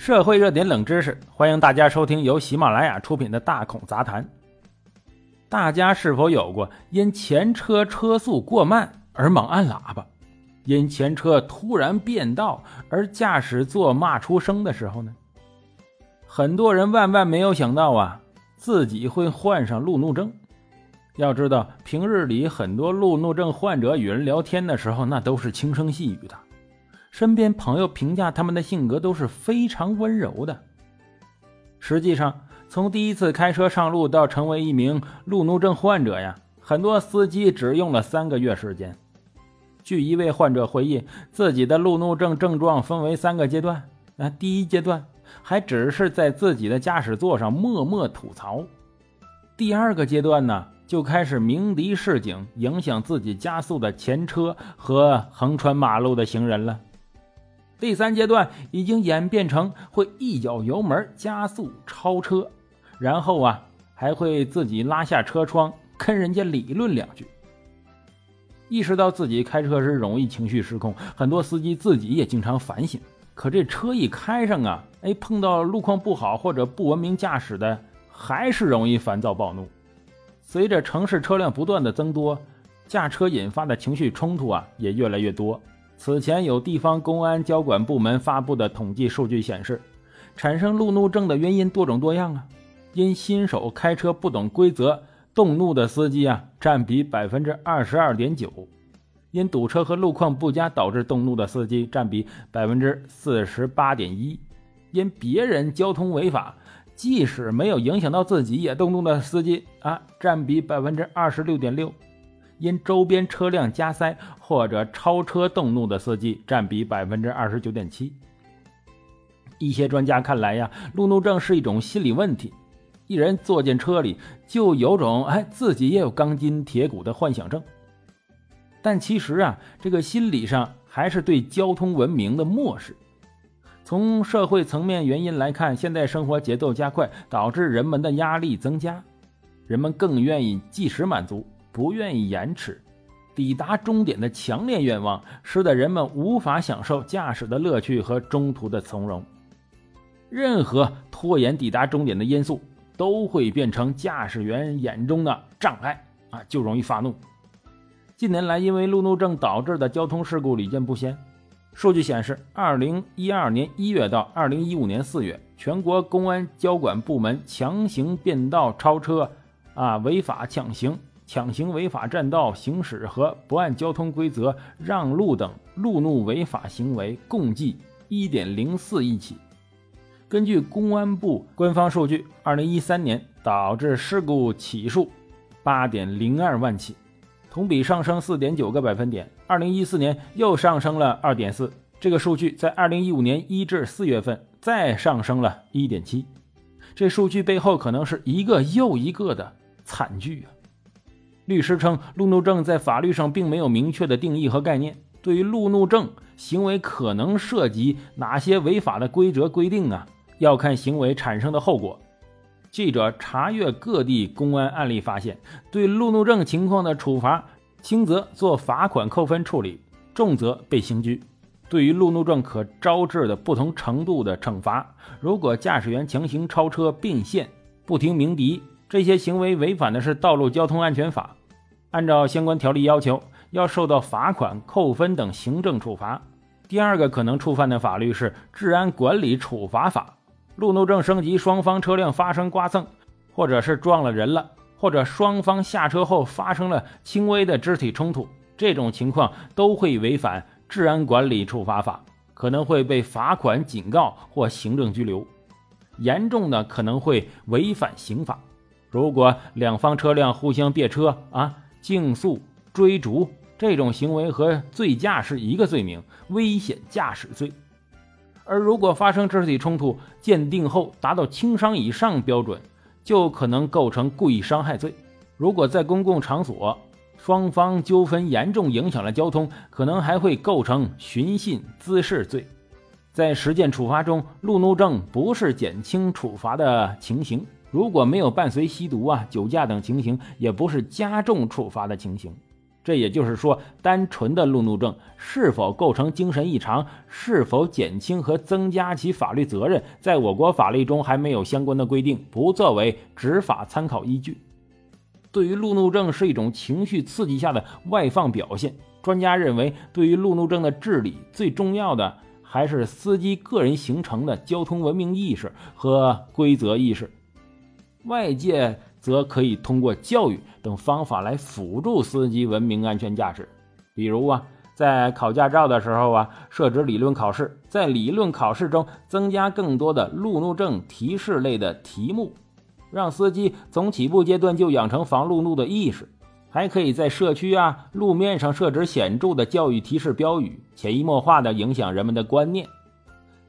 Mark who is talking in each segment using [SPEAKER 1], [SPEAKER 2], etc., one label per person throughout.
[SPEAKER 1] 社会热点冷知识，欢迎大家收听由喜马拉雅出品的《大孔杂谈》。大家是否有过因前车车速过慢而猛按喇叭，因前车突然变道而驾驶座骂出声的时候呢？很多人万万没有想到啊，自己会患上路怒症。要知道，平日里很多路怒症患者与人聊天的时候，那都是轻声细语的。身边朋友评价他们的性格都是非常温柔的。实际上，从第一次开车上路到成为一名路怒症患者呀，很多司机只用了三个月时间。据一位患者回忆，自己的路怒症症状分为三个阶段。啊，第一阶段还只是在自己的驾驶座上默默吐槽；第二个阶段呢，就开始鸣笛示警，影响自己加速的前车和横穿马路的行人了。第三阶段已经演变成会一脚油门加速超车，然后啊还会自己拉下车窗跟人家理论两句。意识到自己开车时容易情绪失控，很多司机自己也经常反省。可这车一开上啊，哎，碰到路况不好或者不文明驾驶的，还是容易烦躁暴怒。随着城市车辆不断的增多，驾车引发的情绪冲突啊也越来越多。此前有地方公安交管部门发布的统计数据显示，产生路怒症的原因多种多样啊。因新手开车不懂规则动怒的司机啊，占比百分之二十二点九；因堵车和路况不佳导致动怒的司机占比百分之四十八点一；因别人交通违法，即使没有影响到自己也动怒的司机啊，占比百分之二十六点六。因周边车辆加塞或者超车动怒的司机占比百分之二十九点七。一些专家看来呀，路怒症是一种心理问题，一人坐进车里就有种哎自己也有钢筋铁骨的幻想症。但其实啊，这个心理上还是对交通文明的漠视。从社会层面原因来看，现在生活节奏加快，导致人们的压力增加，人们更愿意即时满足。不愿意延迟抵达终点的强烈愿望，使得人们无法享受驾驶的乐趣和中途的从容。任何拖延抵达终点的因素，都会变成驾驶员眼中的障碍啊，就容易发怒。近年来，因为路怒症导致的交通事故屡见不鲜。数据显示，二零一二年一月到二零一五年四月，全国公安交管部门强行变道超车啊，违法抢行。抢行违法占道行驶和不按交通规则让路等路怒违法行为共计一点零四亿起。根据公安部官方数据，二零一三年导致事故起数八点零二万起，同比上升四点九个百分点。二零一四年又上升了二点四，这个数据在二零一五年一至四月份再上升了一点七。这数据背后可能是一个又一个的惨剧啊！律师称，路怒症在法律上并没有明确的定义和概念。对于路怒症行为可能涉及哪些违法的规则规定啊，要看行为产生的后果。记者查阅各地公安案例发现，对路怒症情况的处罚，轻则做罚款扣分处理，重则被刑拘。对于路怒症可招致的不同程度的惩罚，如果驾驶员强行超车、并线、不听鸣笛，这些行为违反的是《道路交通安全法》。按照相关条例要求，要受到罚款、扣分等行政处罚。第二个可能触犯的法律是《治安管理处罚法》。路怒症升级，双方车辆发生刮蹭，或者是撞了人了，或者双方下车后发生了轻微的肢体冲突，这种情况都会违反《治安管理处罚法》，可能会被罚款、警告或行政拘留。严重的可能会违反刑法。如果两方车辆互相别车啊。竞速、追逐这种行为和醉驾是一个罪名，危险驾驶罪。而如果发生肢体冲突，鉴定后达到轻伤以上标准，就可能构成故意伤害罪。如果在公共场所双方纠纷严重影响了交通，可能还会构成寻衅滋事罪。在实践处罚中，路怒症不是减轻处罚的情形。如果没有伴随吸毒啊、酒驾等情形，也不是加重处罚的情形。这也就是说，单纯的路怒症是否构成精神异常，是否减轻和增加其法律责任，在我国法律中还没有相关的规定，不作为执法参考依据。对于路怒症是一种情绪刺激下的外放表现，专家认为，对于路怒症的治理，最重要的还是司机个人形成的交通文明意识和规则意识。外界。则可以通过教育等方法来辅助司机文明安全驾驶，比如啊，在考驾照的时候啊，设置理论考试，在理论考试中增加更多的路怒症提示类的题目，让司机从起步阶段就养成防路怒的意识。还可以在社区啊路面上设置显著的教育提示标语，潜移默化地影响人们的观念。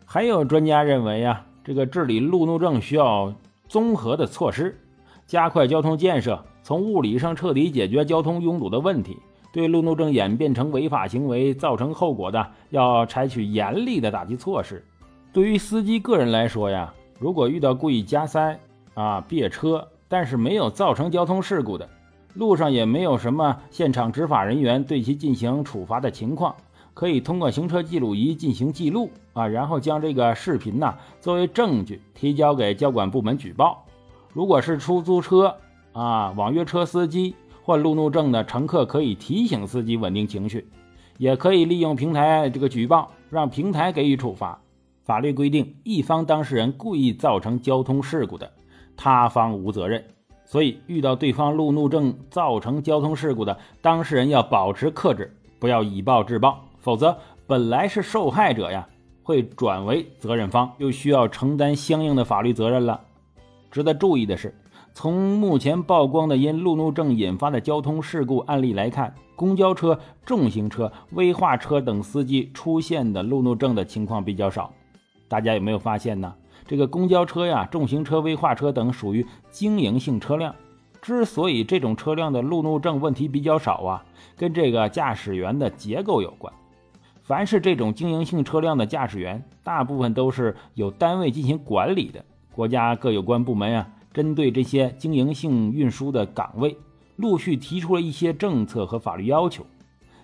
[SPEAKER 1] 还有专家认为啊，这个治理路怒症需要综合的措施。加快交通建设，从物理上彻底解决交通拥堵的问题。对路怒症演变成违法行为造成后果的，要采取严厉的打击措施。对于司机个人来说呀，如果遇到故意加塞啊、别车，但是没有造成交通事故的，路上也没有什么现场执法人员对其进行处罚的情况，可以通过行车记录仪进行记录啊，然后将这个视频呢作为证据提交给交管部门举报。如果是出租车啊、网约车司机或路怒症的乘客，可以提醒司机稳定情绪，也可以利用平台这个举报，让平台给予处罚。法律规定，一方当事人故意造成交通事故的，他方无责任。所以，遇到对方路怒症造成交通事故的当事人，要保持克制，不要以暴制暴，否则本来是受害者呀，会转为责任方，又需要承担相应的法律责任了。值得注意的是，从目前曝光的因路怒症引发的交通事故案例来看，公交车、重型车、危化车等司机出现的路怒症的情况比较少。大家有没有发现呢？这个公交车呀、重型车、危化车等属于经营性车辆，之所以这种车辆的路怒症问题比较少啊，跟这个驾驶员的结构有关。凡是这种经营性车辆的驾驶员，大部分都是有单位进行管理的。国家各有关部门啊，针对这些经营性运输的岗位，陆续提出了一些政策和法律要求。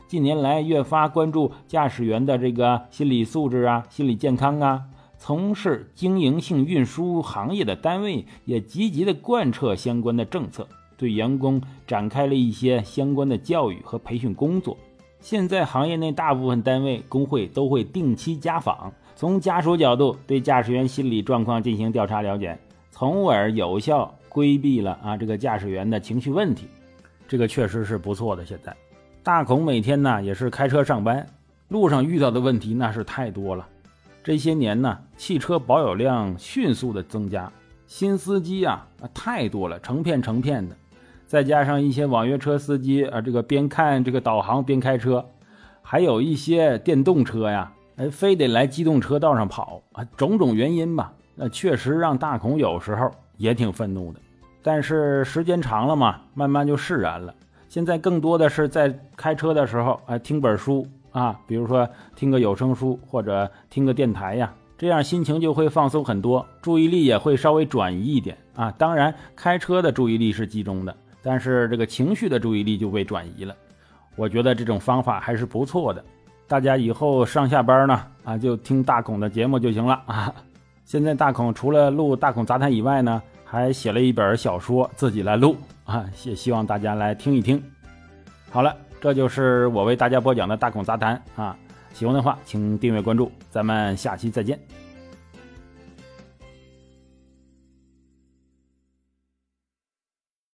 [SPEAKER 1] 近年来，越发关注驾驶员的这个心理素质啊、心理健康啊。从事经营性运输行业的单位也积极的贯彻相关的政策，对员工展开了一些相关的教育和培训工作。现在，行业内大部分单位工会都会定期家访。从家属角度对驾驶员心理状况进行调查了解，从而有效规避了啊这个驾驶员的情绪问题，这个确实是不错的。现在大孔每天呢也是开车上班，路上遇到的问题那是太多了。这些年呢，汽车保有量迅速的增加，新司机啊太多了，成片成片的，再加上一些网约车司机啊这个边看这个导航边开车，还有一些电动车呀。哎，非得来机动车道上跑啊！种种原因吧，那确实让大孔有时候也挺愤怒的。但是时间长了嘛，慢慢就释然了。现在更多的是在开车的时候，哎，听本书啊，比如说听个有声书或者听个电台呀，这样心情就会放松很多，注意力也会稍微转移一点啊。当然，开车的注意力是集中的，但是这个情绪的注意力就被转移了。我觉得这种方法还是不错的。大家以后上下班呢，啊，就听大孔的节目就行了啊。现在大孔除了录大孔杂谈以外呢，还写了一本小说，自己来录啊，也希望大家来听一听。好了，这就是我为大家播讲的大孔杂谈啊。喜欢的话，请订阅关注，咱们下期再见。